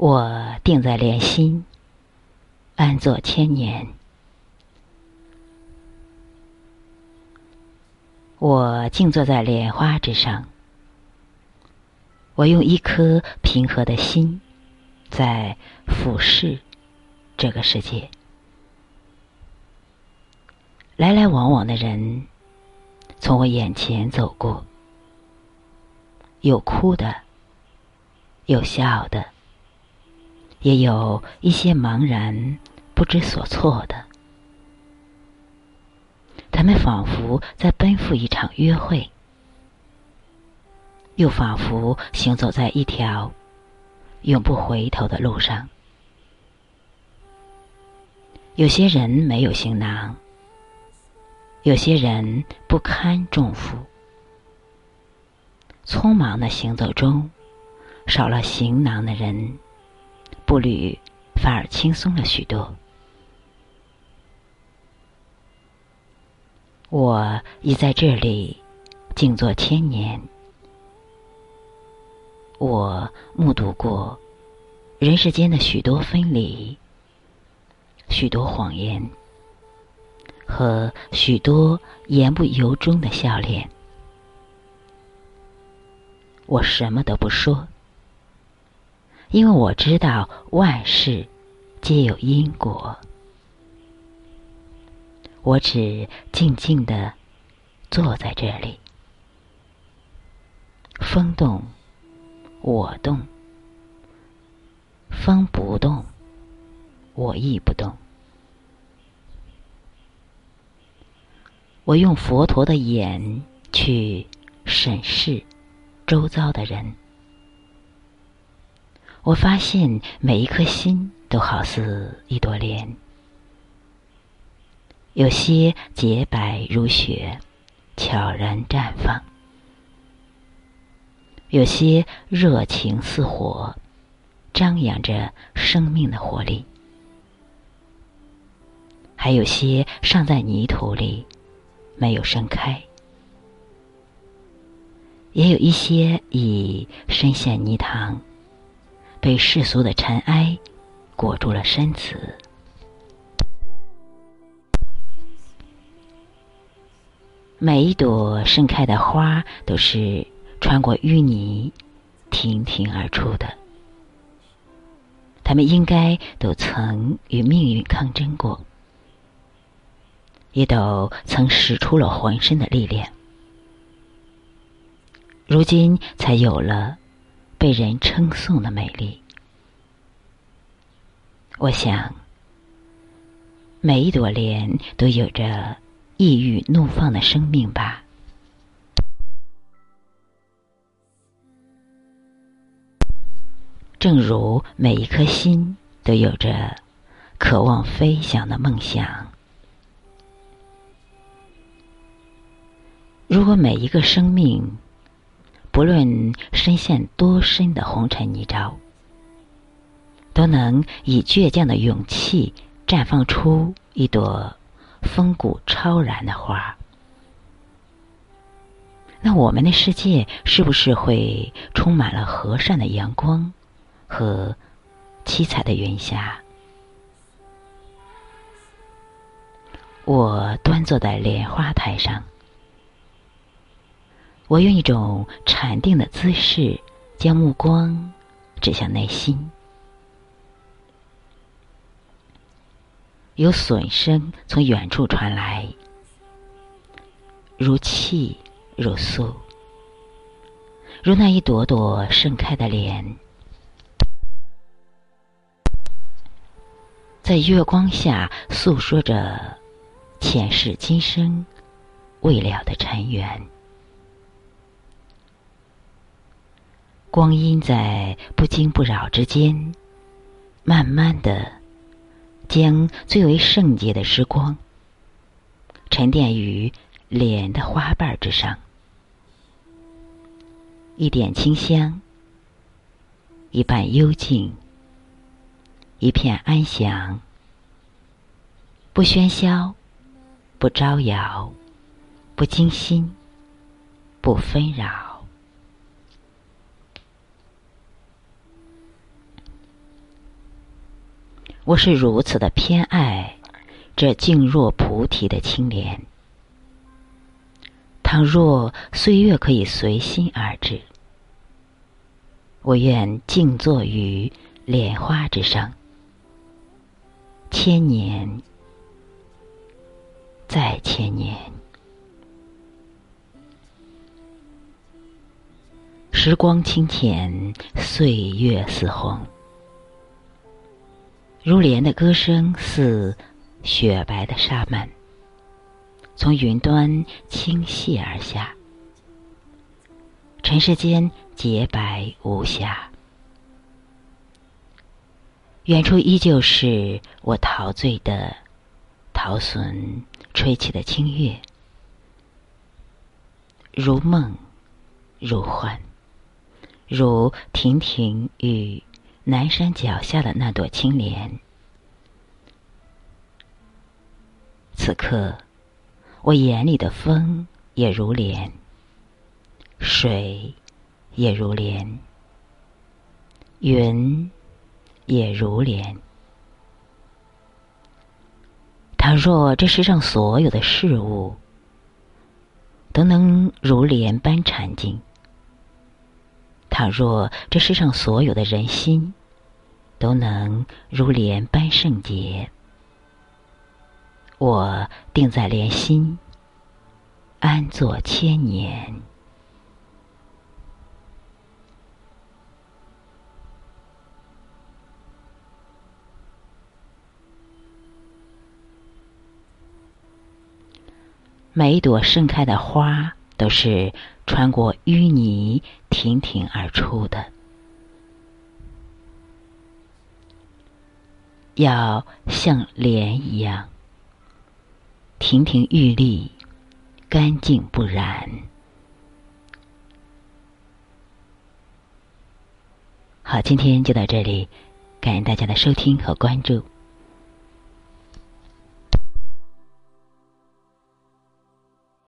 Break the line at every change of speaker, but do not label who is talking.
我定在莲心，安坐千年。我静坐在莲花之上，我用一颗平和的心，在俯视这个世界。来来往往的人从我眼前走过，有哭的，有笑的。也有一些茫然、不知所措的，他们仿佛在奔赴一场约会，又仿佛行走在一条永不回头的路上。有些人没有行囊，有些人不堪重负，匆忙的行走中，少了行囊的人。步履反而轻松了许多。我已在这里静坐千年，我目睹过人世间的许多分离、许多谎言和许多言不由衷的笑脸。我什么都不说。因为我知道万事皆有因果，我只静静的坐在这里，风动，我动；风不动，我亦不动。我用佛陀的眼去审视周遭的人。我发现每一颗心都好似一朵莲，有些洁白如雪，悄然绽放；有些热情似火，张扬着生命的活力；还有些尚在泥土里，没有盛开；也有一些已深陷泥塘。被世俗的尘埃裹住了身子。每一朵盛开的花都是穿过淤泥，亭亭而出的。他们应该都曾与命运抗争过，也都曾使出了浑身的力量，如今才有了。被人称颂的美丽，我想，每一朵莲都有着抑郁怒放的生命吧。正如每一颗心都有着渴望飞翔的梦想。如果每一个生命，不论深陷多深的红尘泥沼，都能以倔强的勇气绽放出一朵风骨超然的花。那我们的世界是不是会充满了和善的阳光和七彩的云霞？我端坐在莲花台上。我用一种禅定的姿势，将目光指向内心。有笋声从远处传来，如泣如诉，如那一朵朵盛开的莲，在月光下诉说着前世今生未了的尘缘。光阴在不惊不扰之间，慢慢的将最为圣洁的时光沉淀于莲的花瓣之上，一点清香，一半幽静，一片安详，不喧嚣，不招摇，不惊心，不纷扰。我是如此的偏爱这静若菩提的青莲。倘若岁月可以随心而至，我愿静坐于莲花之上，千年再千年。时光清浅，岁月似红。如莲的歌声似雪白的纱幔，从云端倾泻而下。尘世间洁白无瑕，远处依旧是我陶醉的陶笋吹起的清乐，如梦如幻，如亭亭玉。南山脚下的那朵青莲，此刻我眼里的风也如莲，水也如莲，云也如莲。倘若这世上所有的事物都能如莲般禅静，倘若这世上所有的人心，都能如莲般圣洁，我定在莲心安坐千年。每一朵盛开的花，都是穿过淤泥亭亭而出的。要像莲一样，亭亭玉立，干净不染。好，今天就到这里，感谢大家的收听和关注。